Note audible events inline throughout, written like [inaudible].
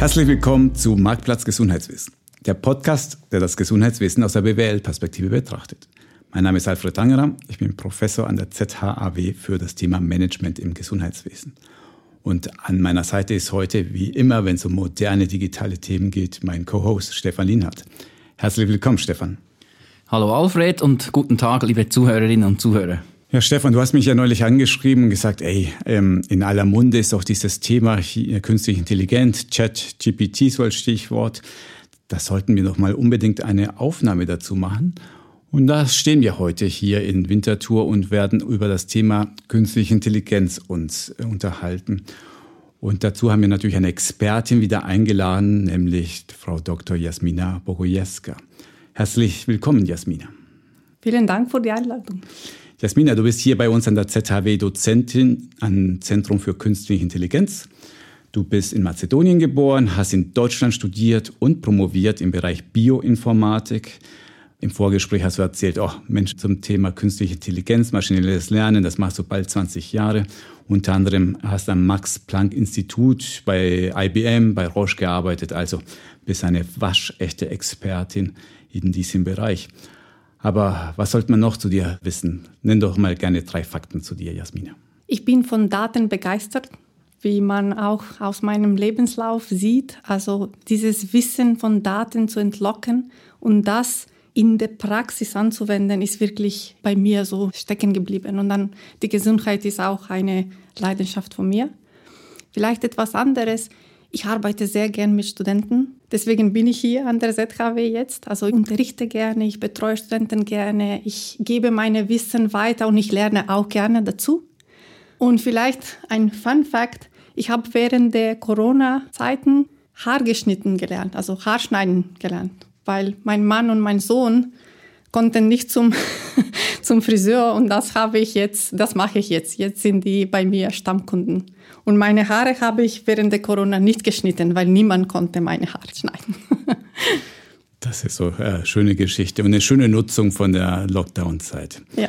Herzlich willkommen zu Marktplatz Gesundheitswesen, der Podcast, der das Gesundheitswesen aus der BWL-Perspektive betrachtet. Mein Name ist Alfred Angerer, ich bin Professor an der ZHAW für das Thema Management im Gesundheitswesen. Und an meiner Seite ist heute, wie immer, wenn es um moderne digitale Themen geht, mein Co-Host Stefan Lienhardt. Herzlich willkommen, Stefan. Hallo Alfred und guten Tag, liebe Zuhörerinnen und Zuhörer. Ja, Stefan, du hast mich ja neulich angeschrieben und gesagt, ey, ähm, in aller Munde ist auch dieses Thema künstliche Intelligenz, Chat, GPT so als Stichwort. Da sollten wir doch mal unbedingt eine Aufnahme dazu machen. Und da stehen wir heute hier in Winterthur und werden über das Thema künstliche Intelligenz uns äh, unterhalten. Und dazu haben wir natürlich eine Expertin wieder eingeladen, nämlich Frau Dr. Jasmina Bogojeska. Herzlich willkommen, Jasmina. Vielen Dank für die Einladung. Jasmina, du bist hier bei uns an der ZHW Dozentin am Zentrum für Künstliche Intelligenz. Du bist in Mazedonien geboren, hast in Deutschland studiert und promoviert im Bereich Bioinformatik. Im Vorgespräch hast du erzählt, oh Mensch, zum Thema künstliche Intelligenz, maschinelles Lernen, das machst du bald 20 Jahre. Unter anderem hast du am Max-Planck-Institut bei IBM, bei Roche gearbeitet, also bist eine waschechte Expertin in diesem Bereich. Aber was sollte man noch zu dir wissen? Nenn doch mal gerne drei Fakten zu dir, Jasmina. Ich bin von Daten begeistert, wie man auch aus meinem Lebenslauf sieht. Also dieses Wissen von Daten zu entlocken und das in der Praxis anzuwenden, ist wirklich bei mir so stecken geblieben. Und dann die Gesundheit ist auch eine Leidenschaft von mir. Vielleicht etwas anderes. Ich arbeite sehr gern mit Studenten. Deswegen bin ich hier an der ZHW jetzt. Also ich unterrichte gerne, ich betreue Studenten gerne, ich gebe meine Wissen weiter und ich lerne auch gerne dazu. Und vielleicht ein Fun Fact. Ich habe während der Corona-Zeiten Haargeschnitten gelernt, also Haarschneiden gelernt, weil mein Mann und mein Sohn konnten nicht zum, [laughs] zum Friseur und das habe ich jetzt, das mache ich jetzt. Jetzt sind die bei mir Stammkunden. Und meine Haare habe ich während der Corona nicht geschnitten, weil niemand konnte meine Haare schneiden. [laughs] das ist so eine äh, schöne Geschichte und eine schöne Nutzung von der Lockdown-Zeit. Ja.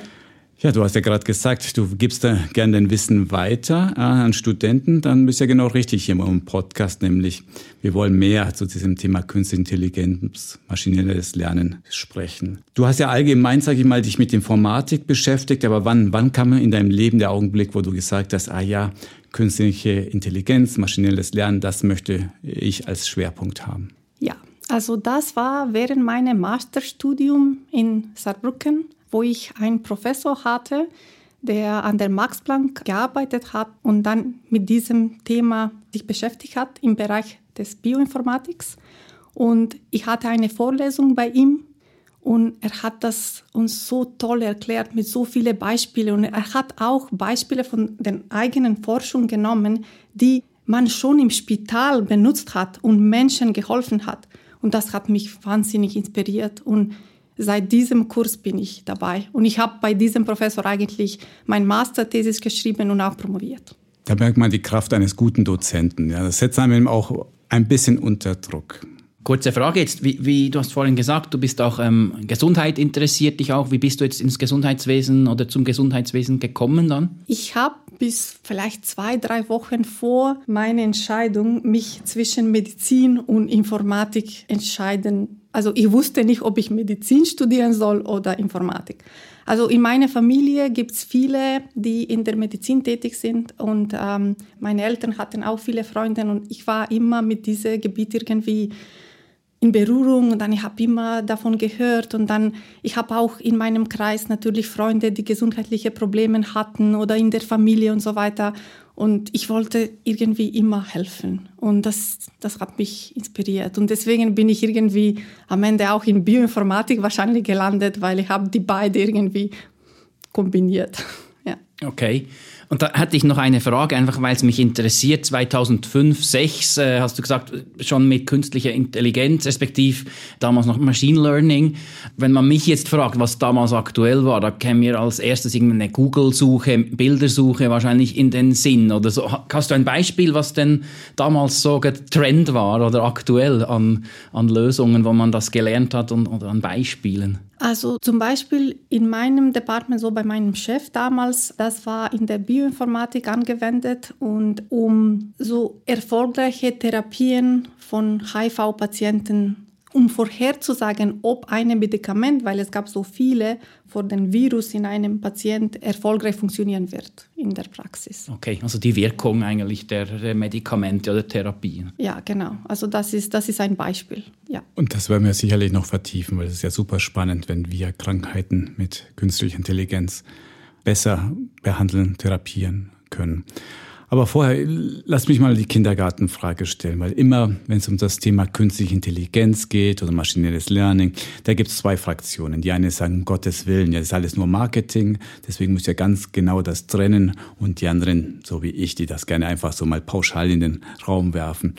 Ja, du hast ja gerade gesagt, du gibst da gerne dein Wissen weiter äh, an Studenten. Dann bist du ja genau richtig hier im Podcast, nämlich wir wollen mehr zu diesem Thema Künstliche Intelligenz, maschinelles Lernen sprechen. Du hast ja allgemein, sage ich mal, dich mit Informatik beschäftigt, aber wann, wann kam in deinem Leben der Augenblick, wo du gesagt hast, ah ja, künstliche Intelligenz, maschinelles Lernen, das möchte ich als Schwerpunkt haben? Ja, also das war während meinem Masterstudium in Saarbrücken wo ich einen Professor hatte, der an der Max Planck gearbeitet hat und dann mit diesem Thema sich beschäftigt hat im Bereich des Bioinformatiks. Und ich hatte eine Vorlesung bei ihm und er hat das uns so toll erklärt mit so vielen Beispielen. Und er hat auch Beispiele von den eigenen Forschungen genommen, die man schon im Spital benutzt hat und Menschen geholfen hat. Und das hat mich wahnsinnig inspiriert. Und Seit diesem Kurs bin ich dabei und ich habe bei diesem Professor eigentlich mein Masterthesis geschrieben und auch promoviert. Da merkt man die Kraft eines guten Dozenten. Ja, das setzt einem auch ein bisschen unter Druck. Kurze Frage jetzt, wie, wie, du hast vorhin gesagt, du bist auch ähm, Gesundheit interessiert dich auch. Wie bist du jetzt ins Gesundheitswesen oder zum Gesundheitswesen gekommen dann? Ich habe bis vielleicht zwei, drei Wochen vor meiner Entscheidung mich zwischen Medizin und Informatik entscheiden. Also ich wusste nicht, ob ich Medizin studieren soll oder Informatik. Also in meiner Familie gibt es viele, die in der Medizin tätig sind und ähm, meine Eltern hatten auch viele Freunde und ich war immer mit diesem Gebiet irgendwie in Berührung und dann ich habe immer davon gehört und dann ich habe auch in meinem Kreis natürlich Freunde, die gesundheitliche Probleme hatten oder in der Familie und so weiter und ich wollte irgendwie immer helfen und das das hat mich inspiriert und deswegen bin ich irgendwie am Ende auch in Bioinformatik wahrscheinlich gelandet, weil ich habe die beide irgendwie kombiniert. [laughs] ja. Okay. Und da hatte ich noch eine Frage, einfach weil es mich interessiert. 2005, 2006 äh, hast du gesagt, schon mit künstlicher Intelligenz, respektive damals noch Machine Learning. Wenn man mich jetzt fragt, was damals aktuell war, da käme mir als erstes irgendeine Google-Suche, Bildersuche wahrscheinlich in den Sinn oder so. Hast du ein Beispiel, was denn damals so Trend war oder aktuell an, an Lösungen, wo man das gelernt hat und, oder an Beispielen? Also zum Beispiel in meinem Department, so bei meinem Chef damals, das war in der Bioinformatik angewendet und um so erfolgreiche Therapien von HIV-Patienten um vorherzusagen, ob ein Medikament, weil es gab so viele, vor dem Virus in einem Patient erfolgreich funktionieren wird in der Praxis. Okay, also die Wirkung eigentlich der Medikamente oder Therapien. Ja, genau. Also das ist, das ist ein Beispiel. Ja. Und das werden wir sicherlich noch vertiefen, weil es ist ja super spannend, wenn wir Krankheiten mit künstlicher Intelligenz besser behandeln, therapieren können. Aber vorher, lass mich mal die Kindergartenfrage stellen, weil immer, wenn es um das Thema künstliche Intelligenz geht oder maschinelles Learning, da gibt es zwei Fraktionen. Die eine sagen, um Gottes Willen, ja, das ist alles nur Marketing, deswegen müsst ihr ganz genau das trennen. Und die anderen, so wie ich, die das gerne einfach so mal pauschal in den Raum werfen.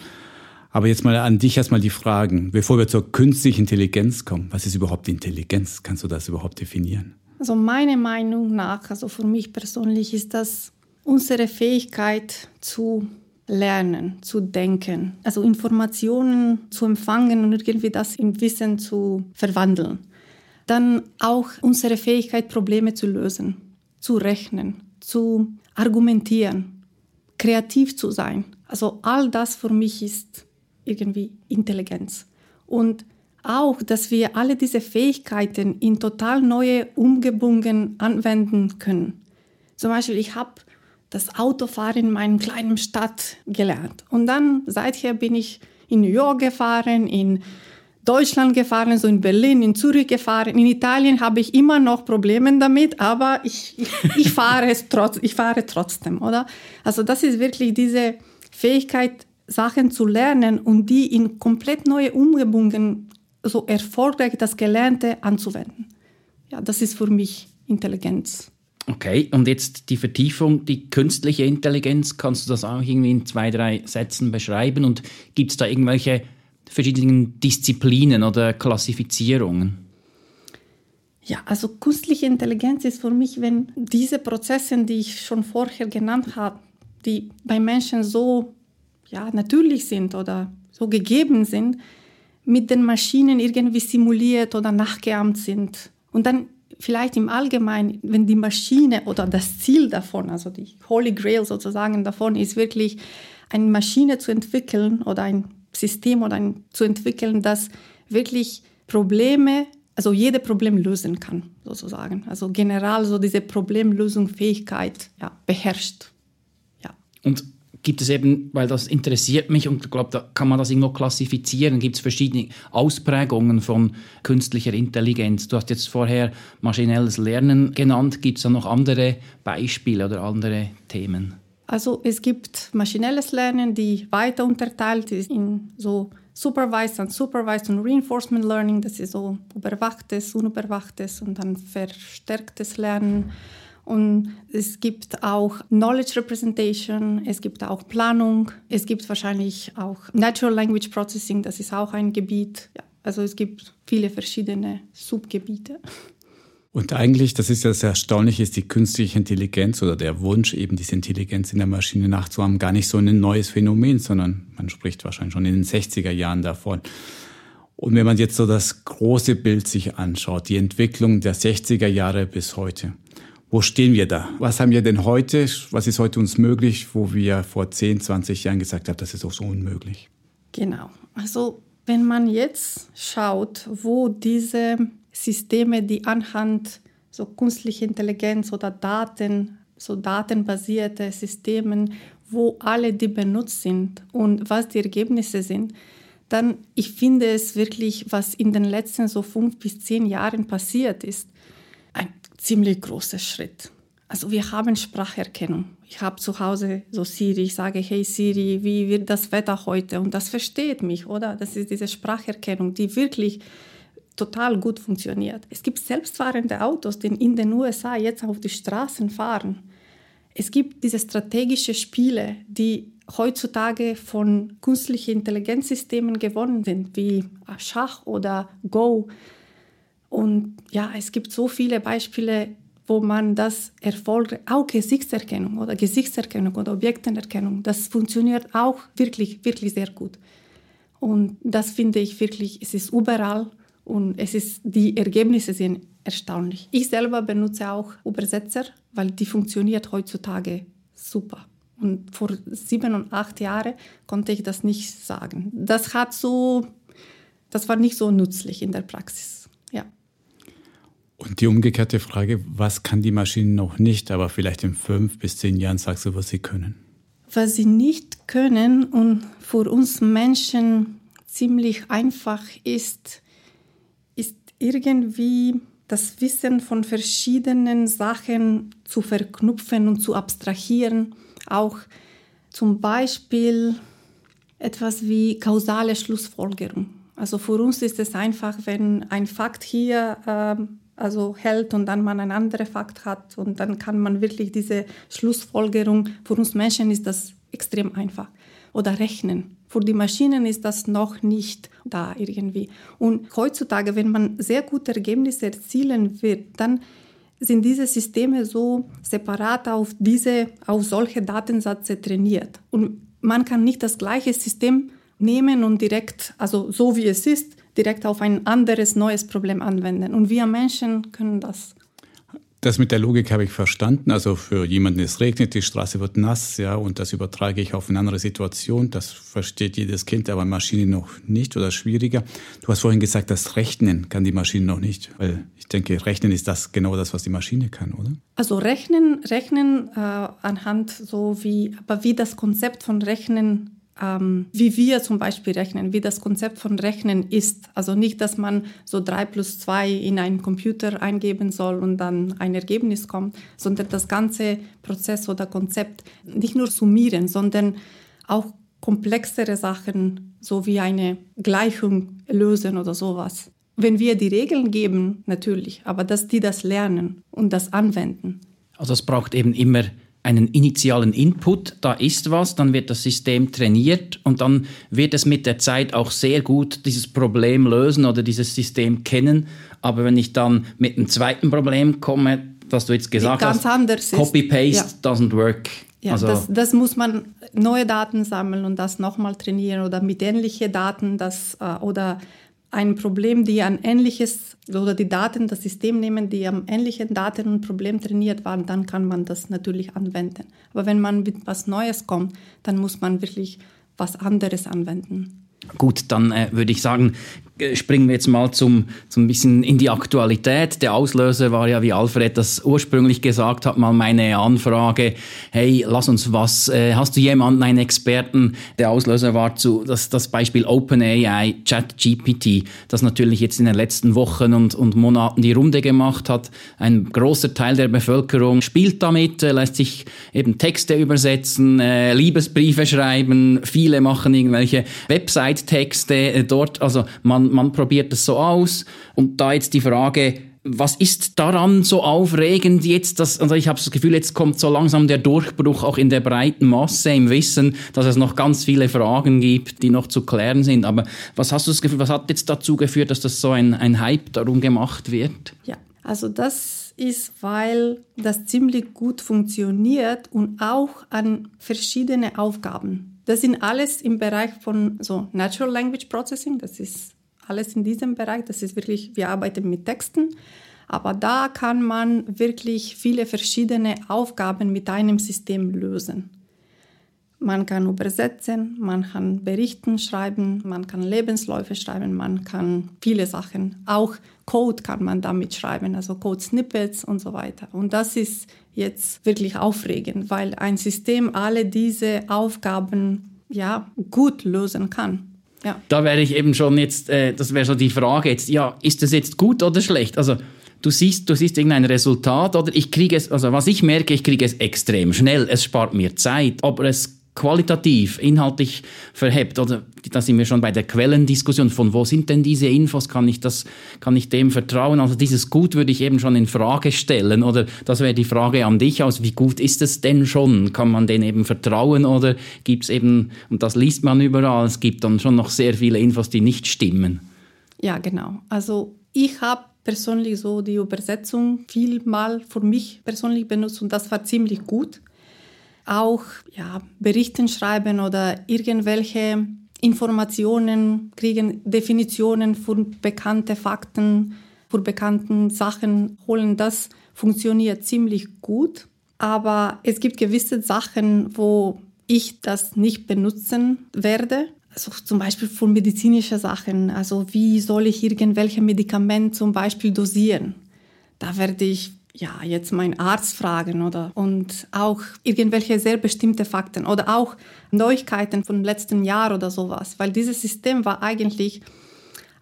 Aber jetzt mal an dich erstmal die Fragen, bevor wir zur künstlichen Intelligenz kommen. Was ist überhaupt Intelligenz? Kannst du das überhaupt definieren? Also meiner Meinung nach, also für mich persönlich ist das unsere Fähigkeit zu lernen, zu denken, also Informationen zu empfangen und irgendwie das in Wissen zu verwandeln. Dann auch unsere Fähigkeit, Probleme zu lösen, zu rechnen, zu argumentieren, kreativ zu sein. Also all das für mich ist irgendwie Intelligenz. Und auch, dass wir alle diese Fähigkeiten in total neue Umgebungen anwenden können. Zum Beispiel, ich habe das Autofahren in meiner kleinen Stadt gelernt. Und dann seither bin ich in New York gefahren, in Deutschland gefahren, so in Berlin, in Zürich gefahren. In Italien habe ich immer noch Probleme damit, aber ich, ich, ich, [laughs] fahre, es trotz, ich fahre trotzdem, oder? Also das ist wirklich diese Fähigkeit, Sachen zu lernen und die in komplett neue Umgebungen so erfolgreich das Gelernte anzuwenden. Ja, das ist für mich Intelligenz. Okay, und jetzt die Vertiefung, die künstliche Intelligenz, kannst du das auch irgendwie in zwei, drei Sätzen beschreiben? Und gibt es da irgendwelche verschiedenen Disziplinen oder Klassifizierungen? Ja, also künstliche Intelligenz ist für mich, wenn diese Prozesse, die ich schon vorher genannt habe, die bei Menschen so ja, natürlich sind oder so gegeben sind, mit den Maschinen irgendwie simuliert oder nachgeahmt sind. Und dann vielleicht im Allgemeinen, wenn die Maschine oder das Ziel davon, also die Holy Grail sozusagen davon, ist wirklich eine Maschine zu entwickeln oder ein System oder ein, zu entwickeln, das wirklich Probleme, also jede Problem lösen kann, sozusagen. Also generell so diese Problemlösungsfähigkeit ja, beherrscht. Ja. Und gibt es eben, weil das interessiert mich und ich glaube, da kann man das irgendwo klassifizieren, gibt es verschiedene Ausprägungen von künstlicher Intelligenz. Du hast jetzt vorher maschinelles Lernen genannt. Gibt es da noch andere Beispiele oder andere Themen? Also es gibt maschinelles Lernen, die weiter unterteilt ist in so Supervised, Unsupervised und Reinforcement Learning. Das ist so überwachtes, unüberwachtes und dann verstärktes Lernen. Und es gibt auch Knowledge Representation, es gibt auch Planung, es gibt wahrscheinlich auch Natural Language Processing, das ist auch ein Gebiet. Ja, also es gibt viele verschiedene Subgebiete. Und eigentlich, das ist ja das Erstaunliche, ist die künstliche Intelligenz oder der Wunsch, eben diese Intelligenz in der Maschine nachzuhaben, gar nicht so ein neues Phänomen, sondern man spricht wahrscheinlich schon in den 60er Jahren davon. Und wenn man jetzt so das große Bild sich anschaut, die Entwicklung der 60er Jahre bis heute, wo stehen wir da? Was haben wir denn heute? Was ist heute uns möglich, wo wir vor 10, 20 Jahren gesagt haben, das ist auch so unmöglich? Genau. Also wenn man jetzt schaut, wo diese Systeme, die anhand so künstlicher Intelligenz oder Daten, so datenbasierte Systeme, wo alle die benutzt sind und was die Ergebnisse sind, dann ich finde es wirklich, was in den letzten so fünf bis zehn Jahren passiert ist, ziemlich großer Schritt. Also wir haben Spracherkennung. Ich habe zu Hause so Siri, ich sage, hey Siri, wie wird das Wetter heute? Und das versteht mich, oder? Das ist diese Spracherkennung, die wirklich total gut funktioniert. Es gibt selbstfahrende Autos, die in den USA jetzt auf die Straßen fahren. Es gibt diese strategischen Spiele, die heutzutage von künstlichen Intelligenzsystemen gewonnen sind, wie Schach oder Go. Und ja, es gibt so viele Beispiele, wo man das Erfolg, auch Gesichtserkennung oder Gesichtserkennung oder Objektenerkennung, das funktioniert auch wirklich, wirklich sehr gut. Und das finde ich wirklich, es ist überall Und es ist, die Ergebnisse sind erstaunlich. Ich selber benutze auch Übersetzer, weil die funktioniert heutzutage super. Und vor sieben und acht Jahren konnte ich das nicht sagen. Das hat so, das war nicht so nützlich in der Praxis. Und die umgekehrte Frage, was kann die Maschine noch nicht, aber vielleicht in fünf bis zehn Jahren sagst du, was sie können? Was sie nicht können und für uns Menschen ziemlich einfach ist, ist irgendwie das Wissen von verschiedenen Sachen zu verknüpfen und zu abstrahieren. Auch zum Beispiel etwas wie kausale Schlussfolgerung. Also für uns ist es einfach, wenn ein Fakt hier äh, also hält und dann man ein anderer Fakt hat und dann kann man wirklich diese Schlussfolgerung, für uns Menschen ist das extrem einfach. Oder rechnen. Für die Maschinen ist das noch nicht da irgendwie. Und heutzutage, wenn man sehr gute Ergebnisse erzielen wird, dann sind diese Systeme so separat auf diese, auf solche Datensätze trainiert. Und man kann nicht das gleiche System nehmen und direkt, also so wie es ist, direkt auf ein anderes, neues Problem anwenden. Und wir Menschen können das. Das mit der Logik habe ich verstanden. Also für jemanden, es regnet, die Straße wird nass, ja, und das übertrage ich auf eine andere Situation. Das versteht jedes Kind, aber Maschine noch nicht oder schwieriger. Du hast vorhin gesagt, das Rechnen kann die Maschine noch nicht, weil ich denke, Rechnen ist das genau das, was die Maschine kann, oder? Also Rechnen, Rechnen äh, anhand so wie, aber wie das Konzept von Rechnen ähm, wie wir zum Beispiel rechnen, wie das Konzept von Rechnen ist. Also nicht, dass man so drei plus zwei in einen Computer eingeben soll und dann ein Ergebnis kommt, sondern das ganze Prozess oder Konzept nicht nur summieren, sondern auch komplexere Sachen, so wie eine Gleichung lösen oder sowas. Wenn wir die Regeln geben, natürlich, aber dass die das lernen und das anwenden. Also es braucht eben immer einen initialen Input, da ist was, dann wird das System trainiert und dann wird es mit der Zeit auch sehr gut dieses Problem lösen oder dieses System kennen. Aber wenn ich dann mit einem zweiten Problem komme, das du jetzt gesagt ganz hast, Copy-Paste ja. doesn't work. Ja, also das, das, muss man neue Daten sammeln und das nochmal trainieren oder mit ähnlichen Daten das, äh, oder ein Problem, die an ähnliches oder die Daten, das System nehmen, die am ähnlichen Daten und Problem trainiert waren, dann kann man das natürlich anwenden. Aber wenn man mit was Neues kommt, dann muss man wirklich was anderes anwenden. Gut, dann äh, würde ich sagen, springen wir jetzt mal zum, zum bisschen in die Aktualität. Der Auslöser war ja, wie Alfred das ursprünglich gesagt hat, mal meine Anfrage, hey, lass uns was, äh, hast du jemanden, einen Experten? Der Auslöser war zu, das, das Beispiel OpenAI, ChatGPT, das natürlich jetzt in den letzten Wochen und, und Monaten die Runde gemacht hat. Ein großer Teil der Bevölkerung spielt damit, äh, lässt sich eben Texte übersetzen, äh, Liebesbriefe schreiben, viele machen irgendwelche Website-Texte äh, dort, also man man, probiert es so aus. Und da jetzt die Frage, was ist daran so aufregend jetzt? Dass, also ich habe das Gefühl, jetzt kommt so langsam der Durchbruch auch in der breiten Masse im Wissen, dass es noch ganz viele Fragen gibt, die noch zu klären sind. Aber was hast du das Gefühl, was hat jetzt dazu geführt, dass das so ein, ein Hype darum gemacht wird? Ja, also das ist, weil das ziemlich gut funktioniert und auch an verschiedene Aufgaben. Das sind alles im Bereich von so Natural Language Processing, das ist alles in diesem Bereich. Das ist wirklich, wir arbeiten mit Texten. Aber da kann man wirklich viele verschiedene Aufgaben mit einem System lösen. Man kann übersetzen, man kann Berichten schreiben, man kann Lebensläufe schreiben, man kann viele Sachen. Auch Code kann man damit schreiben, also Code-Snippets und so weiter. Und das ist jetzt wirklich aufregend, weil ein System alle diese Aufgaben ja gut lösen kann. Ja. Da wäre ich eben schon jetzt, äh, das wäre so die Frage jetzt, ja, ist das jetzt gut oder schlecht? Also du siehst, du siehst irgendein Resultat oder ich kriege es, also was ich merke, ich kriege es extrem schnell, es spart mir Zeit, aber es qualitativ, inhaltlich verhebt. Oder da sind wir schon bei der Quellendiskussion. Von wo sind denn diese Infos? Kann ich, das, kann ich dem vertrauen? Also dieses Gut würde ich eben schon in Frage stellen. Oder das wäre die Frage an dich aus. Wie gut ist es denn schon? Kann man denen eben vertrauen? Oder gibt es eben, und das liest man überall, es gibt dann schon noch sehr viele Infos, die nicht stimmen. Ja, genau. Also ich habe persönlich so die Übersetzung vielmal für mich persönlich benutzt und das war ziemlich gut auch ja, Berichten schreiben oder irgendwelche Informationen, kriegen Definitionen von bekannten Fakten, von bekannten Sachen holen. Das funktioniert ziemlich gut. Aber es gibt gewisse Sachen, wo ich das nicht benutzen werde. Also zum Beispiel von medizinischen Sachen. Also wie soll ich irgendwelche Medikamente zum Beispiel dosieren? Da werde ich ja, jetzt meinen Arzt fragen oder und auch irgendwelche sehr bestimmte Fakten oder auch Neuigkeiten vom letzten Jahr oder sowas, weil dieses System war eigentlich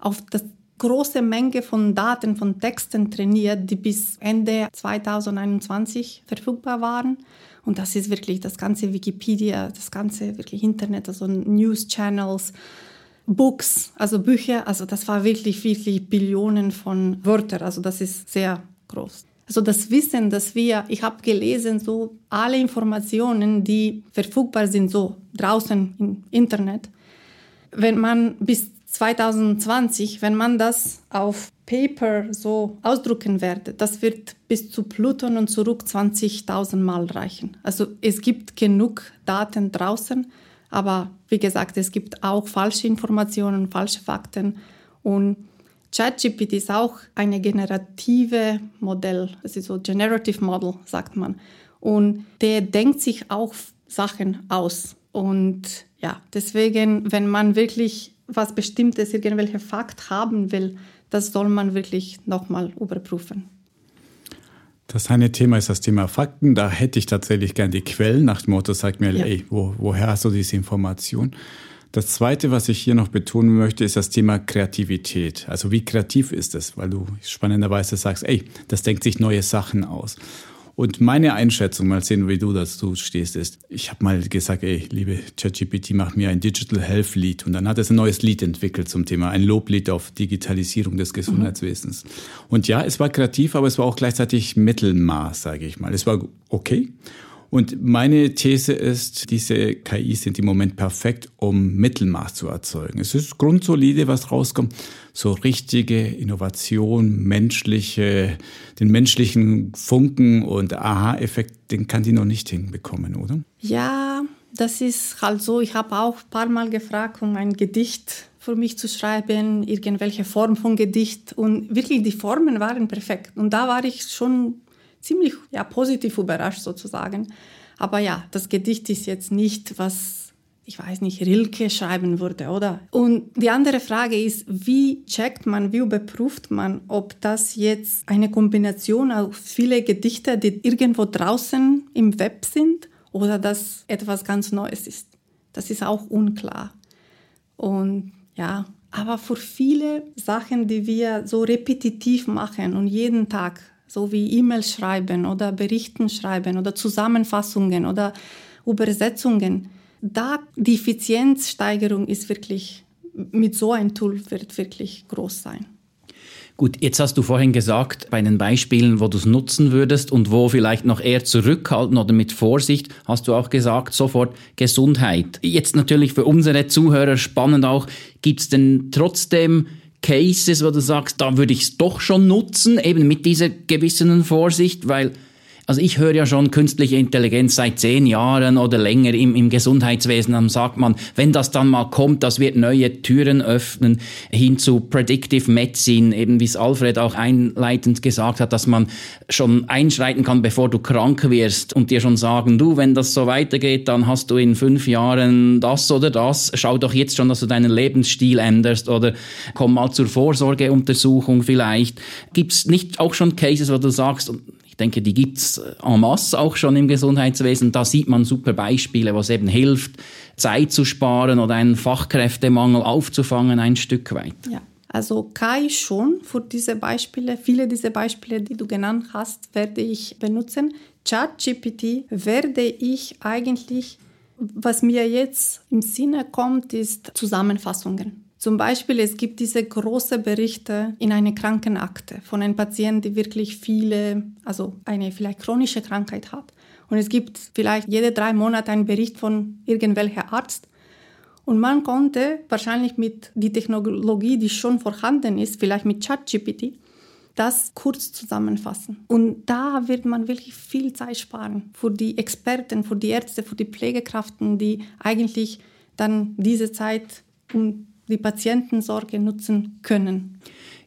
auf das große Menge von Daten, von Texten trainiert, die bis Ende 2021 verfügbar waren. Und das ist wirklich das ganze Wikipedia, das ganze wirklich Internet, also News Channels, Books, also Bücher, also das war wirklich, wirklich Billionen von Wörtern, also das ist sehr groß. Also das Wissen, dass wir, ich habe gelesen, so alle Informationen, die verfügbar sind, so draußen im Internet, wenn man bis 2020, wenn man das auf Paper so ausdrucken werde, das wird bis zu Pluton und zurück 20.000 Mal reichen. Also es gibt genug Daten draußen, aber wie gesagt, es gibt auch falsche Informationen, falsche Fakten und ChatGPT ist auch eine generative Modell, das ist so Generative Model, sagt man. Und der denkt sich auch Sachen aus. Und ja, deswegen, wenn man wirklich was Bestimmtes, irgendwelche Fakt haben will, das soll man wirklich nochmal überprüfen. Das eine Thema ist das Thema Fakten. Da hätte ich tatsächlich gern die Quellen nach dem Motto, sag mir, ja. ey, wo, woher hast du diese Information? Das Zweite, was ich hier noch betonen möchte, ist das Thema Kreativität. Also wie kreativ ist es? Weil du spannenderweise sagst, ey, das denkt sich neue Sachen aus. Und meine Einschätzung, mal sehen, wie du dazu stehst, ist, ich habe mal gesagt, ey, liebe ChatGPT, mach mir ein Digital Health Lied. Und dann hat es ein neues Lied entwickelt zum Thema, ein Loblied auf Digitalisierung des Gesundheitswesens. Mhm. Und ja, es war kreativ, aber es war auch gleichzeitig Mittelmaß, sage ich mal. Es war okay. Und meine These ist, diese KIs sind im Moment perfekt, um Mittelmaß zu erzeugen. Es ist grundsolide, was rauskommt. So richtige Innovation, menschliche, den menschlichen Funken und Aha-Effekt, den kann die noch nicht hinbekommen, oder? Ja, das ist halt so. Ich habe auch ein paar Mal gefragt, um ein Gedicht für mich zu schreiben, irgendwelche Form von Gedicht. Und wirklich, die Formen waren perfekt. Und da war ich schon ziemlich ja, positiv überrascht sozusagen. Aber ja, das Gedicht ist jetzt nicht, was, ich weiß nicht, Rilke schreiben würde, oder? Und die andere Frage ist, wie checkt man, wie überprüft man, ob das jetzt eine Kombination aus viele Gedichte, die irgendwo draußen im Web sind, oder das etwas ganz Neues ist. Das ist auch unklar. Und ja, aber für viele Sachen, die wir so repetitiv machen und jeden Tag so wie E-Mails schreiben oder Berichten schreiben oder Zusammenfassungen oder Übersetzungen. Da die Effizienzsteigerung ist wirklich, mit so einem Tool wird wirklich groß sein. Gut, jetzt hast du vorhin gesagt, bei den Beispielen, wo du es nutzen würdest und wo vielleicht noch eher zurückhalten oder mit Vorsicht, hast du auch gesagt, sofort Gesundheit. Jetzt natürlich für unsere Zuhörer spannend auch, gibt es denn trotzdem Cases, wo du sagst, da würde ich es doch schon nutzen, eben mit dieser gewissen Vorsicht, weil also ich höre ja schon künstliche Intelligenz seit zehn Jahren oder länger im, im Gesundheitswesen. Dann sagt man, wenn das dann mal kommt, das wird neue Türen öffnen hin zu Predictive Medicine, eben wie es Alfred auch einleitend gesagt hat, dass man schon einschreiten kann, bevor du krank wirst und dir schon sagen, du, wenn das so weitergeht, dann hast du in fünf Jahren das oder das. Schau doch jetzt schon, dass du deinen Lebensstil änderst oder komm mal zur Vorsorgeuntersuchung vielleicht. Gibt es nicht auch schon Cases, wo du sagst, denke, die gibt es en masse auch schon im Gesundheitswesen. Da sieht man super Beispiele, was eben hilft, Zeit zu sparen oder einen Fachkräftemangel aufzufangen ein Stück weit. Ja. Also KI schon für diese Beispiele, viele dieser Beispiele, die du genannt hast, werde ich benutzen. ChatGPT werde ich eigentlich, was mir jetzt im Sinne kommt, ist Zusammenfassungen. Zum Beispiel, es gibt diese großen Berichte in einer Krankenakte von einem Patienten, der wirklich viele, also eine vielleicht chronische Krankheit hat. Und es gibt vielleicht jede drei Monate einen Bericht von irgendwelcher Arzt. Und man konnte wahrscheinlich mit der Technologie, die schon vorhanden ist, vielleicht mit ChatGPT, das kurz zusammenfassen. Und da wird man wirklich viel Zeit sparen für die Experten, für die Ärzte, für die Pflegekräfte, die eigentlich dann diese Zeit um die Patientensorge nutzen können.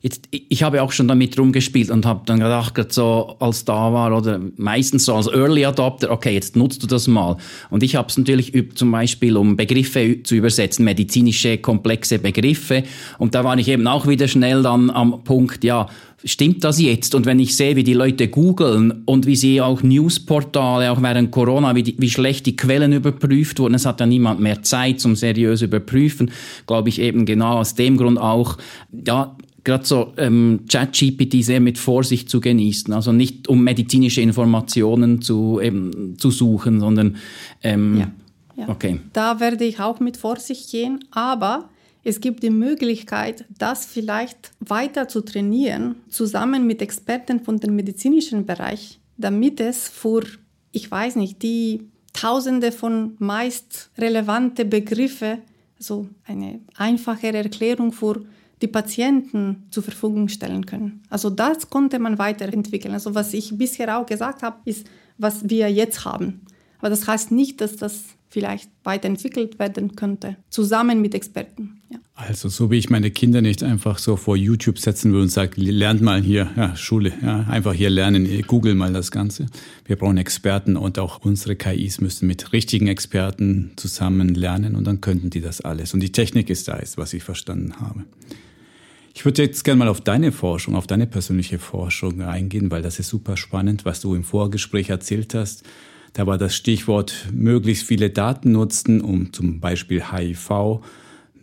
Jetzt, ich habe auch schon damit rumgespielt und habe dann gedacht, so als da war oder meistens so als Early Adopter, okay, jetzt nutzt du das mal. Und ich habe es natürlich zum Beispiel, um Begriffe zu übersetzen, medizinische komplexe Begriffe. Und da war ich eben auch wieder schnell dann am Punkt, ja, stimmt das jetzt? Und wenn ich sehe, wie die Leute googeln und wie sie auch Newsportale, auch während Corona, wie, die, wie schlecht die Quellen überprüft wurden, es hat ja niemand mehr Zeit zum seriös überprüfen, glaube ich eben genau aus dem Grund auch, ja, gerade so ähm, ChatGPT sehr mit Vorsicht zu genießen. Also nicht um medizinische Informationen zu, eben, zu suchen, sondern ähm, ja, ja. okay. Da werde ich auch mit Vorsicht gehen, aber es gibt die Möglichkeit, das vielleicht weiter zu trainieren, zusammen mit Experten von dem medizinischen Bereich, damit es für, ich weiß nicht, die Tausende von meist relevante Begriffe, so eine einfachere Erklärung für die Patienten zur Verfügung stellen können. Also das konnte man weiterentwickeln. Also was ich bisher auch gesagt habe, ist, was wir jetzt haben. Aber das heißt nicht, dass das vielleicht weiterentwickelt werden könnte, zusammen mit Experten. Ja. Also so wie ich meine Kinder nicht einfach so vor YouTube setzen würde und sage, lernt mal hier, ja, Schule, ja, einfach hier lernen, google mal das Ganze. Wir brauchen Experten und auch unsere KIs müssen mit richtigen Experten zusammen lernen und dann könnten die das alles. Und die Technik ist da, ist, was ich verstanden habe. Ich würde jetzt gerne mal auf deine Forschung, auf deine persönliche Forschung eingehen, weil das ist super spannend, was du im Vorgespräch erzählt hast. Da war das Stichwort möglichst viele Daten nutzen, um zum Beispiel HIV,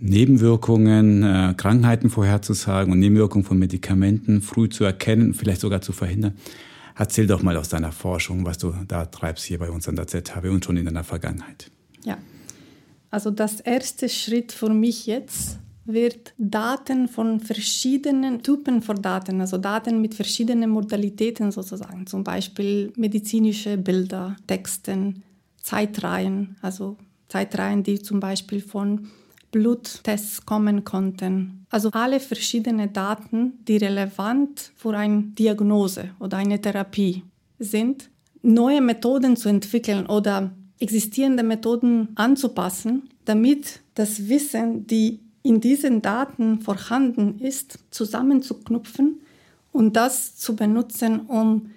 Nebenwirkungen, äh, Krankheiten vorherzusagen und Nebenwirkungen von Medikamenten früh zu erkennen, vielleicht sogar zu verhindern. Erzähl doch mal aus deiner Forschung, was du da treibst hier bei uns an der ZHW und schon in deiner Vergangenheit. Ja, also das erste Schritt für mich jetzt wird Daten von verschiedenen Typen von Daten, also Daten mit verschiedenen Modalitäten sozusagen, zum Beispiel medizinische Bilder, Texten, Zeitreihen, also Zeitreihen, die zum Beispiel von Bluttests kommen konnten. Also alle verschiedenen Daten, die relevant für eine Diagnose oder eine Therapie sind, neue Methoden zu entwickeln oder existierende Methoden anzupassen, damit das Wissen, die in diesen Daten vorhanden ist, zusammenzuknüpfen und das zu benutzen, um,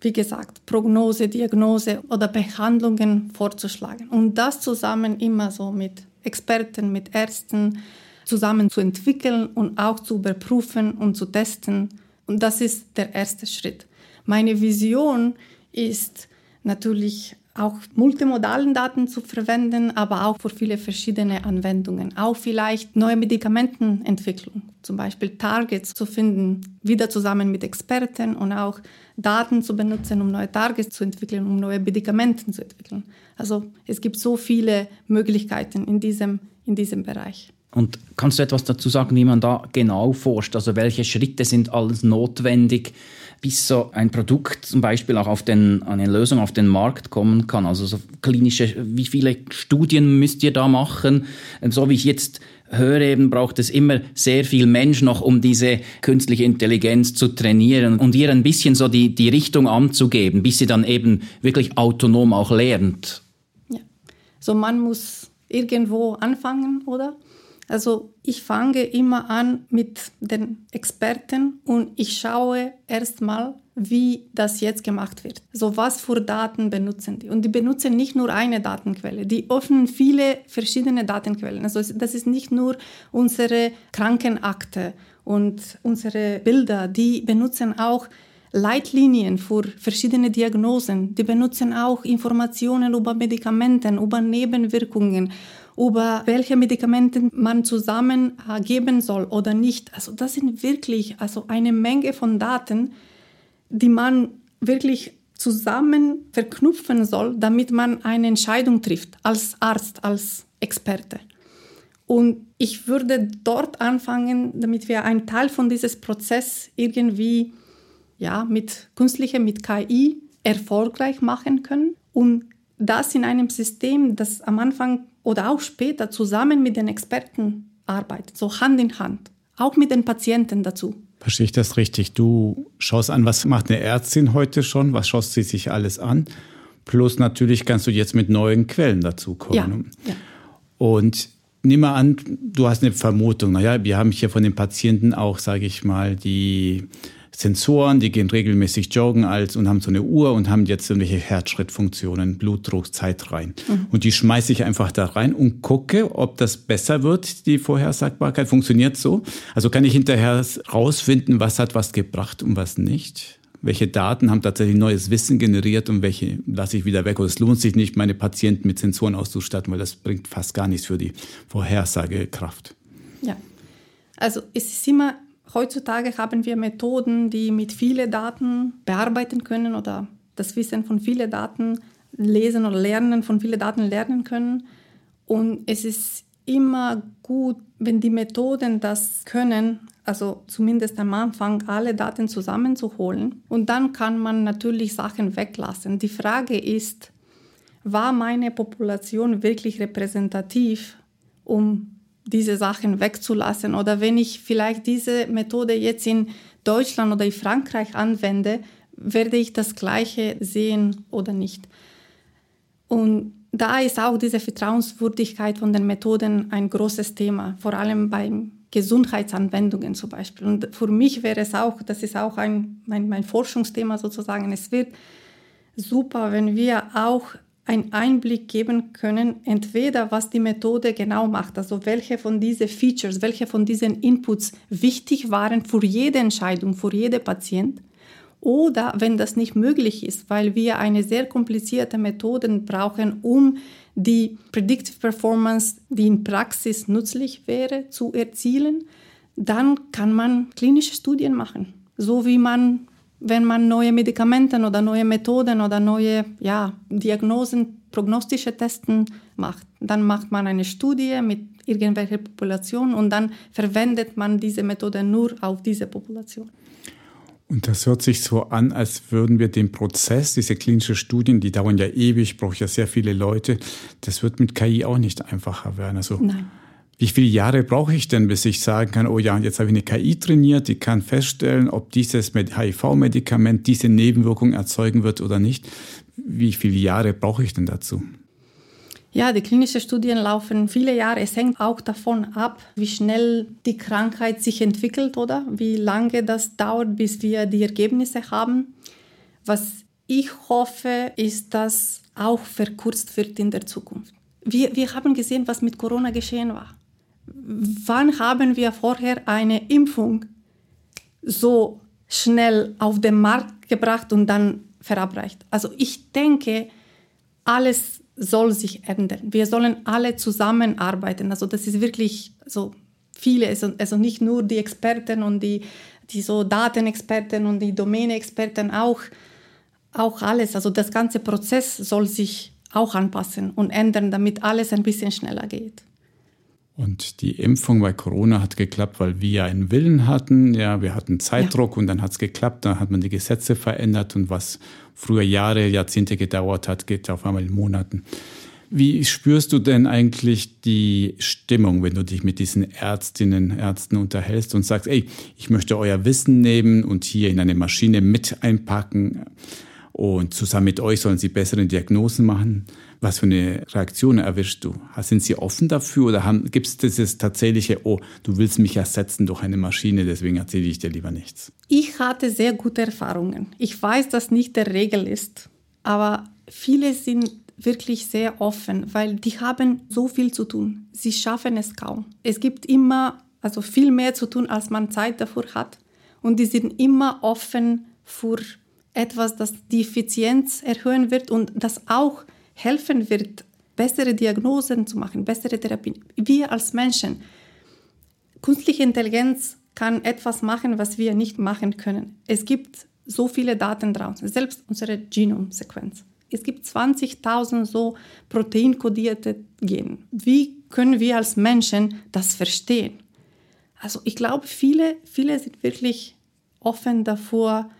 wie gesagt, Prognose, Diagnose oder Behandlungen vorzuschlagen. Und das zusammen immer so mit Experten, mit Ärzten zusammen zu entwickeln und auch zu überprüfen und zu testen. Und das ist der erste Schritt. Meine Vision ist natürlich auch multimodalen Daten zu verwenden, aber auch für viele verschiedene Anwendungen. Auch vielleicht neue Medikamentenentwicklung, zum Beispiel Targets zu finden, wieder zusammen mit Experten und auch Daten zu benutzen, um neue Targets zu entwickeln, um neue Medikamente zu entwickeln. Also es gibt so viele Möglichkeiten in diesem, in diesem Bereich. Und kannst du etwas dazu sagen, wie man da genau forscht? Also welche Schritte sind alles notwendig, bis so ein Produkt zum Beispiel auch auf den, eine Lösung auf den Markt kommen kann? Also so klinische, wie viele Studien müsst ihr da machen? So wie ich jetzt höre, eben braucht es immer sehr viel Mensch noch, um diese künstliche Intelligenz zu trainieren und ihr ein bisschen so die, die Richtung anzugeben, bis sie dann eben wirklich autonom auch lernt. Ja, so man muss irgendwo anfangen, oder? Also ich fange immer an mit den Experten und ich schaue erstmal, wie das jetzt gemacht wird. So was für Daten benutzen die? Und die benutzen nicht nur eine Datenquelle, die öffnen viele verschiedene Datenquellen. Also das ist nicht nur unsere Krankenakte und unsere Bilder, die benutzen auch Leitlinien für verschiedene Diagnosen. Die benutzen auch Informationen über Medikamenten, über Nebenwirkungen über welche Medikamente man zusammen äh, geben soll oder nicht. Also das sind wirklich also eine Menge von Daten, die man wirklich zusammen verknüpfen soll, damit man eine Entscheidung trifft als Arzt, als Experte. Und ich würde dort anfangen, damit wir einen Teil von diesem Prozess irgendwie ja, mit künstlicher, mit KI erfolgreich machen können und das in einem System, das am Anfang oder auch später zusammen mit den Experten arbeitet, so Hand in Hand, auch mit den Patienten dazu. Verstehe ich das richtig? Du schaust an, was macht eine Ärztin heute schon, was schaust sie sich alles an? Plus natürlich kannst du jetzt mit neuen Quellen dazu kommen. Ja, ja. Und nehme an, du hast eine Vermutung. Naja, wir haben hier von den Patienten auch, sage ich mal, die Sensoren, die gehen regelmäßig joggen als und haben so eine Uhr und haben jetzt irgendwelche Herzschrittfunktionen, Blutdruck, Zeit rein. Mhm. Und die schmeiße ich einfach da rein und gucke, ob das besser wird, die Vorhersagbarkeit. Funktioniert so. Also kann ich hinterher rausfinden, was hat was gebracht und was nicht. Welche Daten haben tatsächlich neues Wissen generiert und welche lasse ich wieder weg. Oder es lohnt sich nicht, meine Patienten mit Sensoren auszustatten, weil das bringt fast gar nichts für die Vorhersagekraft. Ja, also es ist immer Heutzutage haben wir Methoden, die mit vielen Daten bearbeiten können oder das Wissen von vielen Daten lesen oder lernen, von vielen Daten lernen können. Und es ist immer gut, wenn die Methoden das können, also zumindest am Anfang alle Daten zusammenzuholen. Und dann kann man natürlich Sachen weglassen. Die Frage ist, war meine Population wirklich repräsentativ, um diese Sachen wegzulassen. Oder wenn ich vielleicht diese Methode jetzt in Deutschland oder in Frankreich anwende, werde ich das Gleiche sehen oder nicht. Und da ist auch diese Vertrauenswürdigkeit von den Methoden ein großes Thema, vor allem bei Gesundheitsanwendungen zum Beispiel. Und für mich wäre es auch, das ist auch ein, mein, mein Forschungsthema sozusagen, es wird super, wenn wir auch einen Einblick geben können, entweder was die Methode genau macht, also welche von diesen Features, welche von diesen Inputs wichtig waren für jede Entscheidung, für jeden Patient, oder wenn das nicht möglich ist, weil wir eine sehr komplizierte Methode brauchen, um die Predictive Performance, die in Praxis nützlich wäre, zu erzielen, dann kann man klinische Studien machen, so wie man wenn man neue Medikamente oder neue Methoden oder neue ja, Diagnosen, prognostische Testen macht. Dann macht man eine Studie mit irgendwelcher Population und dann verwendet man diese Methode nur auf diese Population. Und das hört sich so an, als würden wir den Prozess, diese klinischen Studien, die dauern ja ewig, braucht ja sehr viele Leute, das wird mit KI auch nicht einfacher werden. Also Nein wie viele Jahre brauche ich denn, bis ich sagen kann, oh ja, jetzt habe ich eine KI trainiert, die kann feststellen, ob dieses HIV-Medikament diese Nebenwirkung erzeugen wird oder nicht. Wie viele Jahre brauche ich denn dazu? Ja, die klinischen Studien laufen viele Jahre. Es hängt auch davon ab, wie schnell die Krankheit sich entwickelt oder wie lange das dauert, bis wir die Ergebnisse haben. Was ich hoffe, ist, dass auch verkürzt wird in der Zukunft. Wir, wir haben gesehen, was mit Corona geschehen war wann haben wir vorher eine Impfung so schnell auf den Markt gebracht und dann verabreicht? Also ich denke, alles soll sich ändern. Wir sollen alle zusammenarbeiten. Also das ist wirklich so viele, also, also nicht nur die Experten und die, die so Datenexperten und die Domänexperten, auch, auch alles. Also das ganze Prozess soll sich auch anpassen und ändern, damit alles ein bisschen schneller geht. Und die Impfung bei Corona hat geklappt, weil wir einen Willen hatten. Ja, wir hatten Zeitdruck ja. und dann hat es geklappt. Dann hat man die Gesetze verändert und was früher Jahre, Jahrzehnte gedauert hat, geht auf einmal in Monaten. Wie spürst du denn eigentlich die Stimmung, wenn du dich mit diesen Ärztinnen, Ärzten unterhältst und sagst, ey, ich möchte euer Wissen nehmen und hier in eine Maschine mit einpacken und zusammen mit euch sollen sie bessere Diagnosen machen? Was für eine Reaktion erwischst du? Sind sie offen dafür oder gibt es dieses tatsächliche, oh, du willst mich ersetzen durch eine Maschine, deswegen erzähle ich dir lieber nichts? Ich hatte sehr gute Erfahrungen. Ich weiß, dass nicht der Regel ist, aber viele sind wirklich sehr offen, weil die haben so viel zu tun. Sie schaffen es kaum. Es gibt immer also viel mehr zu tun, als man Zeit dafür hat. Und die sind immer offen für etwas, das die Effizienz erhöhen wird und das auch helfen wird, bessere Diagnosen zu machen, bessere Therapien. Wir als Menschen, künstliche Intelligenz kann etwas machen, was wir nicht machen können. Es gibt so viele Daten draußen, selbst unsere Genomsequenz. Es gibt 20.000 so proteinkodierte Gene. Wie können wir als Menschen das verstehen? Also ich glaube, viele, viele sind wirklich offen davor,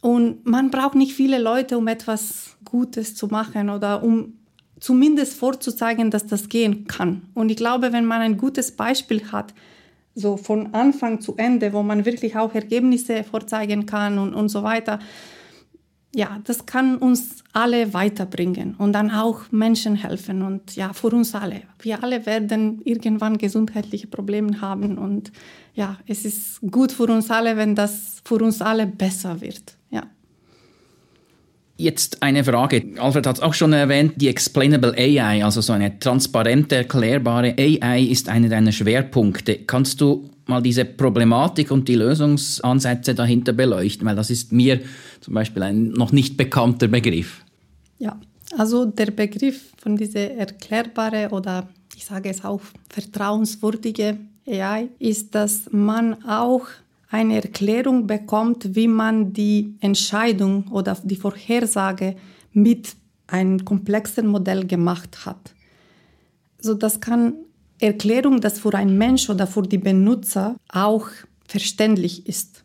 und man braucht nicht viele Leute, um etwas Gutes zu machen oder um zumindest vorzuzeigen, dass das gehen kann. Und ich glaube, wenn man ein gutes Beispiel hat, so von Anfang zu Ende, wo man wirklich auch Ergebnisse vorzeigen kann und, und so weiter, ja, das kann uns alle weiterbringen und dann auch Menschen helfen und ja, für uns alle. Wir alle werden irgendwann gesundheitliche Probleme haben und ja, es ist gut für uns alle, wenn das für uns alle besser wird. Ja. Jetzt eine Frage. Alfred hat es auch schon erwähnt, die Explainable AI, also so eine transparente, erklärbare AI ist einer deiner Schwerpunkte. Kannst du mal diese Problematik und die Lösungsansätze dahinter beleuchten? Weil das ist mir zum Beispiel ein noch nicht bekannter Begriff. Ja, also der Begriff von dieser erklärbare oder ich sage es auch vertrauenswürdige AI ist, dass man auch eine Erklärung bekommt, wie man die Entscheidung oder die Vorhersage mit einem komplexen Modell gemacht hat. So, das kann Erklärung, das für einen Mensch oder für die Benutzer auch verständlich ist.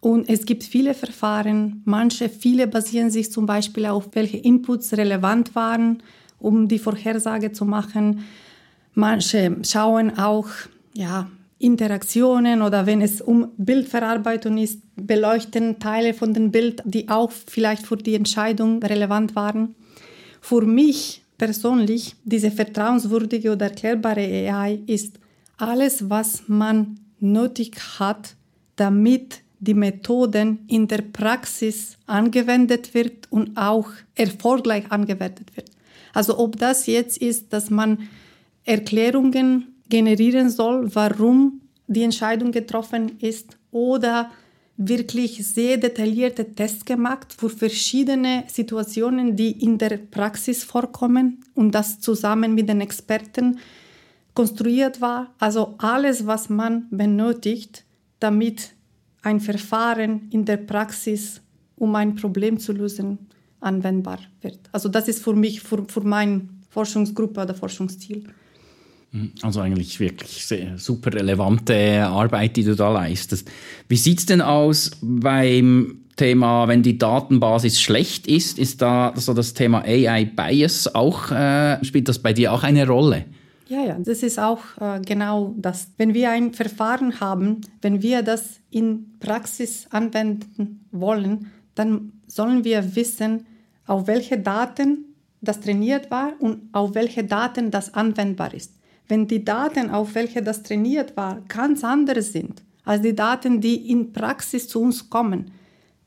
Und es gibt viele Verfahren, manche, viele basieren sich zum Beispiel auf, welche Inputs relevant waren, um die Vorhersage zu machen. Manche schauen auch, ja, Interaktionen oder wenn es um Bildverarbeitung ist, beleuchten Teile von dem Bild, die auch vielleicht für die Entscheidung relevant waren. Für mich persönlich, diese vertrauenswürdige oder erklärbare AI ist alles, was man nötig hat, damit die Methoden in der Praxis angewendet wird und auch erfolgreich angewendet wird. Also ob das jetzt ist, dass man Erklärungen generieren soll, warum die Entscheidung getroffen ist oder wirklich sehr detaillierte Tests gemacht für verschiedene Situationen, die in der Praxis vorkommen und das zusammen mit den Experten konstruiert war. Also alles, was man benötigt, damit ein Verfahren in der Praxis, um ein Problem zu lösen, anwendbar wird. Also das ist für mich, für, für meine Forschungsgruppe oder Forschungsziel. Also eigentlich wirklich super relevante Arbeit, die du da leistest. Wie sieht es denn aus beim Thema, wenn die Datenbasis schlecht ist, ist da so das Thema AI Bias auch, äh, spielt das bei dir auch eine Rolle? Ja, ja, das ist auch äh, genau das. Wenn wir ein Verfahren haben, wenn wir das in Praxis anwenden wollen, dann sollen wir wissen, auf welche Daten das trainiert war und auf welche Daten das anwendbar ist wenn die Daten, auf welche das trainiert war, ganz anders sind als die Daten, die in Praxis zu uns kommen,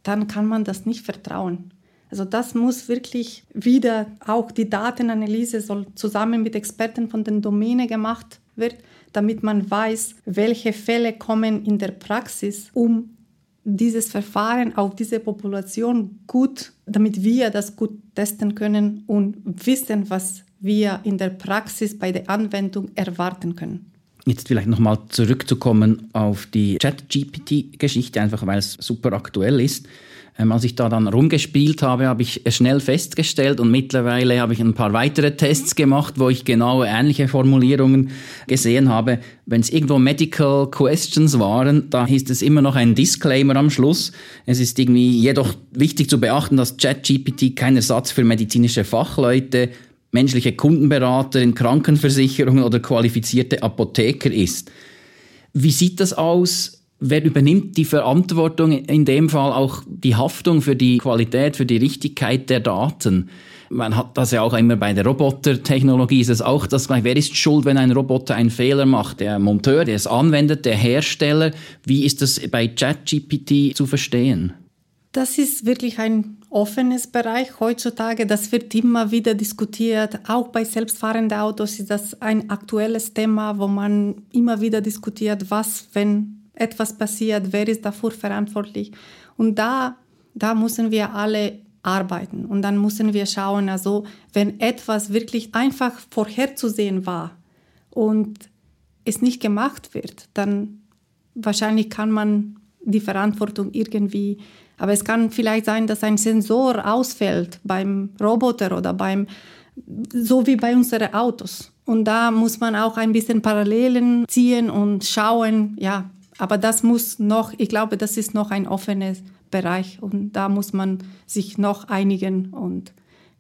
dann kann man das nicht vertrauen. Also das muss wirklich wieder auch die Datenanalyse soll zusammen mit Experten von den Domäne gemacht wird, damit man weiß, welche Fälle kommen in der Praxis, um dieses Verfahren auf diese Population gut, damit wir das gut testen können und wissen, was wir in der Praxis bei der Anwendung erwarten können. Jetzt vielleicht nochmal zurückzukommen auf die Chat-GPT-Geschichte, einfach weil es super aktuell ist. Ähm, als ich da dann rumgespielt habe, habe ich schnell festgestellt und mittlerweile habe ich ein paar weitere Tests gemacht, wo ich genau ähnliche Formulierungen gesehen habe. Wenn es irgendwo Medical Questions waren, da hieß es immer noch ein Disclaimer am Schluss. Es ist irgendwie jedoch wichtig zu beachten, dass ChatGPT kein Ersatz für medizinische Fachleute menschliche Kundenberater in Krankenversicherungen oder qualifizierte Apotheker ist. Wie sieht das aus? Wer übernimmt die Verantwortung, in dem Fall auch die Haftung für die Qualität, für die Richtigkeit der Daten? Man hat das ja auch immer bei der Robotertechnologie, ist es auch das, wer ist schuld, wenn ein Roboter einen Fehler macht? Der Monteur, der es anwendet, der Hersteller. Wie ist das bei ChatGPT zu verstehen? Das ist wirklich ein offenes Bereich heutzutage. Das wird immer wieder diskutiert. Auch bei selbstfahrenden Autos ist das ein aktuelles Thema, wo man immer wieder diskutiert, was, wenn etwas passiert, wer ist dafür verantwortlich. Und da, da müssen wir alle arbeiten. Und dann müssen wir schauen, also wenn etwas wirklich einfach vorherzusehen war und es nicht gemacht wird, dann wahrscheinlich kann man die Verantwortung irgendwie aber es kann vielleicht sein, dass ein Sensor ausfällt beim Roboter oder beim, so wie bei unseren Autos. Und da muss man auch ein bisschen Parallelen ziehen und schauen, ja, aber das muss noch, ich glaube, das ist noch ein offener Bereich und da muss man sich noch einigen und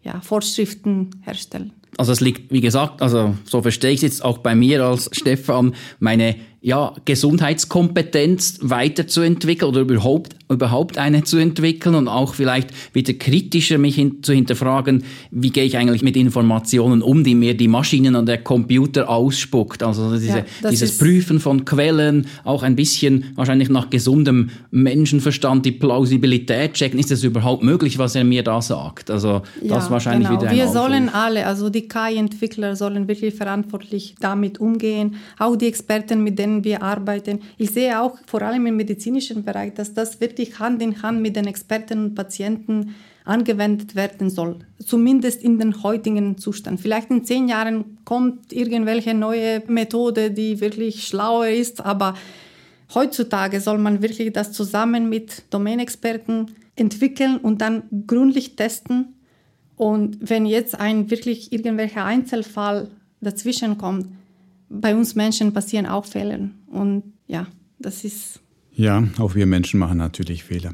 ja, Vorschriften herstellen. Also es liegt, wie gesagt, also so verstehe ich es jetzt auch bei mir als Stefan, meine ja, Gesundheitskompetenz weiterzuentwickeln oder überhaupt, überhaupt eine zu entwickeln und auch vielleicht wieder kritischer mich hin, zu hinterfragen, wie gehe ich eigentlich mit Informationen um, die mir die Maschinen und der Computer ausspuckt. Also diese, ja, dieses Prüfen von Quellen, auch ein bisschen wahrscheinlich nach gesundem Menschenverstand die Plausibilität checken. Ist das überhaupt möglich, was er mir da sagt? Also ja, das wahrscheinlich genau. wieder ein Wir Aufruf. sollen alle, also die KI-Entwickler sollen wirklich verantwortlich damit umgehen, auch die Experten, mit denen denen wir arbeiten. Ich sehe auch vor allem im medizinischen Bereich, dass das wirklich Hand in Hand mit den Experten und Patienten angewendet werden soll, zumindest in den heutigen Zustand. Vielleicht in zehn Jahren kommt irgendwelche neue Methode, die wirklich schlauer ist, aber heutzutage soll man wirklich das zusammen mit Domänexperten entwickeln und dann gründlich testen. Und wenn jetzt ein wirklich irgendwelcher Einzelfall dazwischen kommt, bei uns Menschen passieren auch Fehler. Und ja, das ist. Ja, auch wir Menschen machen natürlich Fehler.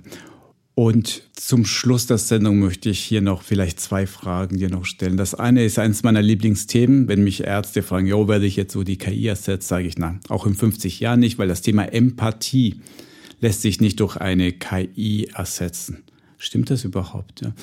Und zum Schluss der Sendung möchte ich hier noch vielleicht zwei Fragen dir noch stellen. Das eine ist eines meiner Lieblingsthemen. Wenn mich Ärzte fragen, jo, werde ich jetzt so die KI ersetzt, sage ich, na, auch in 50 Jahren nicht, weil das Thema Empathie lässt sich nicht durch eine KI ersetzen. Stimmt das überhaupt? Ja?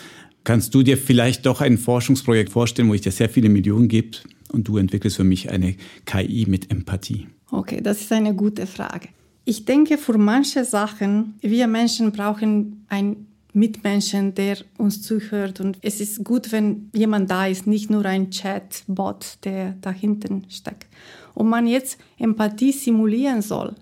Kannst du dir vielleicht doch ein Forschungsprojekt vorstellen, wo ich dir sehr viele Millionen gebe, und du entwickelst für mich eine KI mit Empathie? Okay, das ist eine gute Frage. Ich denke, für manche Sachen, wir Menschen brauchen einen Mitmenschen, der uns zuhört. Und es ist gut, wenn jemand da ist, nicht nur ein Chatbot, der da hinten steckt. Und man jetzt Empathie simulieren soll.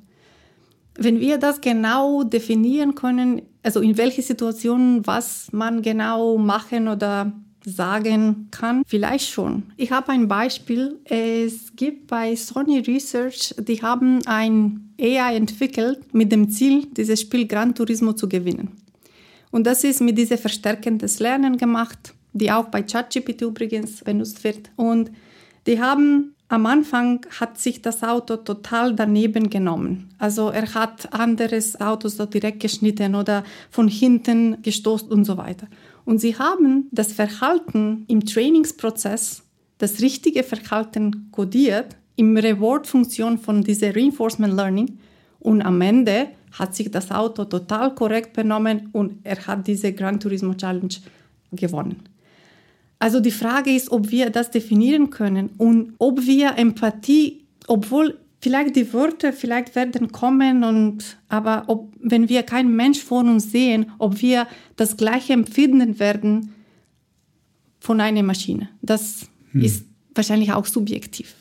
Wenn wir das genau definieren können, also in welche Situationen was man genau machen oder sagen kann? Vielleicht schon. Ich habe ein Beispiel. Es gibt bei Sony Research, die haben ein AI entwickelt mit dem Ziel, dieses Spiel Gran Turismo zu gewinnen. Und das ist mit diesem verstärkendes Lernen gemacht, die auch bei ChatGPT übrigens benutzt wird. Und die haben am Anfang hat sich das Auto total daneben genommen. Also er hat anderes Auto so direkt geschnitten oder von hinten gestoßen und so weiter. Und sie haben das Verhalten im Trainingsprozess, das richtige Verhalten kodiert, im Reward-Funktion von dieser Reinforcement Learning. Und am Ende hat sich das Auto total korrekt benommen und er hat diese Gran Turismo Challenge gewonnen. Also die Frage ist, ob wir das definieren können und ob wir Empathie, obwohl vielleicht die Worte vielleicht werden kommen und aber ob, wenn wir keinen Mensch vor uns sehen, ob wir das gleiche empfinden werden von einer Maschine. Das hm. ist wahrscheinlich auch subjektiv.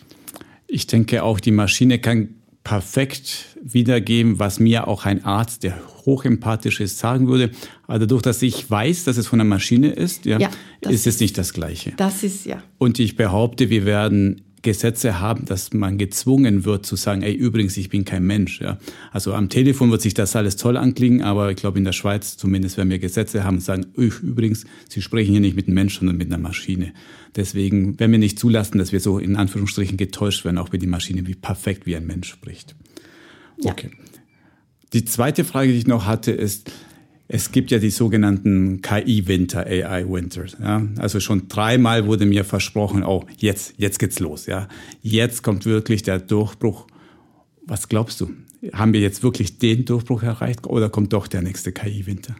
Ich denke auch, die Maschine kann perfekt wiedergeben, was mir auch ein Arzt, der hochempathisch ist, sagen würde. Aber dadurch, dass ich weiß, dass es von einer Maschine ist, ja, ja ist es nicht das Gleiche. Das ist ja. Und ich behaupte, wir werden Gesetze haben, dass man gezwungen wird zu sagen, ey, übrigens, ich bin kein Mensch. Ja. Also am Telefon wird sich das alles toll anklingen, aber ich glaube in der Schweiz zumindest, wenn wir Gesetze haben, sagen, übrigens, Sie sprechen hier nicht mit einem Menschen, sondern mit einer Maschine. Deswegen werden wir nicht zulassen, dass wir so in Anführungsstrichen getäuscht werden, auch wenn die Maschine wie perfekt wie ein Mensch spricht. Okay. Ja. Die zweite Frage, die ich noch hatte, ist, es gibt ja die sogenannten KI-Winter, AI-Winter. Ja? Also schon dreimal wurde mir versprochen, oh, jetzt, jetzt geht's los. Ja? Jetzt kommt wirklich der Durchbruch. Was glaubst du? Haben wir jetzt wirklich den Durchbruch erreicht oder kommt doch der nächste KI-Winter?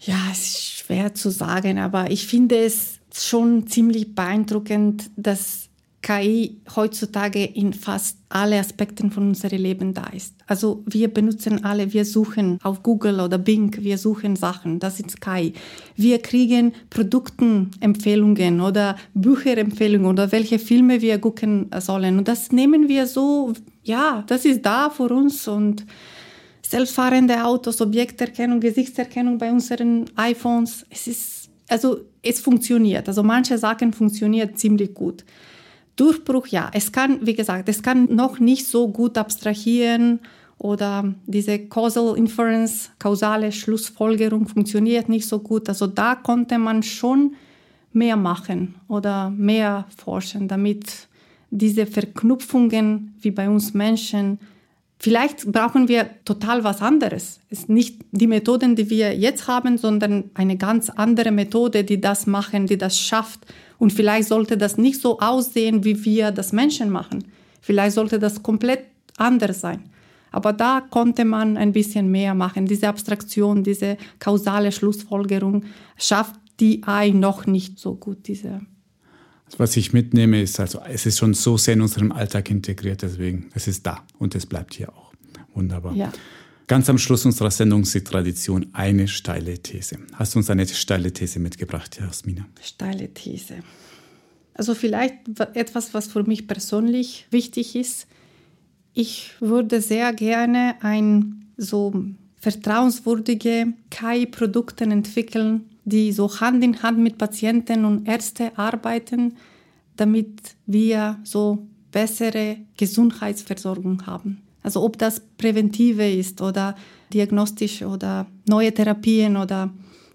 Ja, es ist schwer zu sagen, aber ich finde es schon ziemlich beeindruckend, dass KI heutzutage in fast alle Aspekten von unserem Leben da ist. Also wir benutzen alle, wir suchen auf Google oder Bing, wir suchen Sachen, das ist KI. Wir kriegen Produktenempfehlungen oder Bücherempfehlungen oder welche Filme wir gucken sollen. Und das nehmen wir so, ja, das ist da für uns und selbstfahrende Autos, Objekterkennung, Gesichtserkennung bei unseren iPhones. Es ist, also es funktioniert. Also manche Sachen funktionieren ziemlich gut. Durchbruch, ja, es kann, wie gesagt, es kann noch nicht so gut abstrahieren oder diese Causal Inference, kausale Schlussfolgerung funktioniert nicht so gut. Also da konnte man schon mehr machen oder mehr forschen, damit diese Verknüpfungen wie bei uns Menschen, vielleicht brauchen wir total was anderes. Es ist nicht die Methoden, die wir jetzt haben, sondern eine ganz andere Methode, die das machen, die das schafft Und vielleicht sollte das nicht so aussehen, wie wir das Menschen machen. Vielleicht sollte das komplett anders sein. Aber da konnte man ein bisschen mehr machen. Diese Abstraktion, diese kausale Schlussfolgerung schafft die AI noch nicht so gut. Diese Was ich mitnehme, ist also, es ist schon so sehr in unserem Alltag integriert, deswegen, es ist da und es bleibt hier auch. Wunderbar. Ja. Ganz am Schluss unserer Sendung ist die Tradition eine steile These. Hast du uns eine steile These mitgebracht, Jasmina? Steile These. Also vielleicht etwas, was für mich persönlich wichtig ist. Ich würde sehr gerne ein so vertrauenswürdige KI-Produkte entwickeln, die so Hand in Hand mit Patienten und Ärzten arbeiten, damit wir so bessere Gesundheitsversorgung haben. Also ob das präventive ist oder diagnostisch oder neue Therapien oder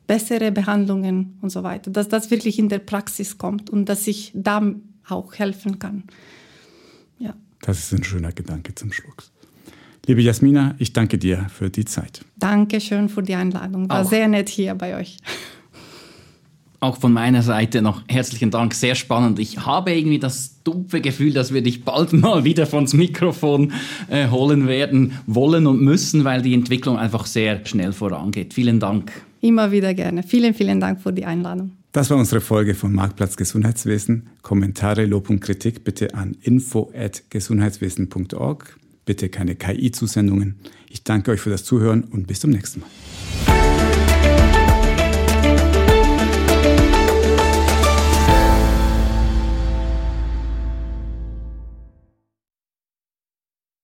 bessere Behandlungen und so weiter, dass das wirklich in der Praxis kommt und dass ich da auch helfen kann. Ja. Das ist ein schöner Gedanke zum Schluss. Liebe Jasmina, ich danke dir für die Zeit. Dankeschön für die Einladung. War auch. sehr nett hier bei euch. Auch von meiner Seite noch herzlichen Dank, sehr spannend. Ich habe irgendwie das dumpfe Gefühl, dass wir dich bald [laughs] mal wieder vons Mikrofon äh, holen werden, wollen und müssen, weil die Entwicklung einfach sehr schnell vorangeht. Vielen Dank. Immer wieder gerne. Vielen, vielen Dank für die Einladung. Das war unsere Folge von Marktplatz Gesundheitswesen. Kommentare, Lob und Kritik bitte an info@gesundheitswesen.org. Bitte keine KI-Zusendungen. Ich danke euch für das Zuhören und bis zum nächsten Mal.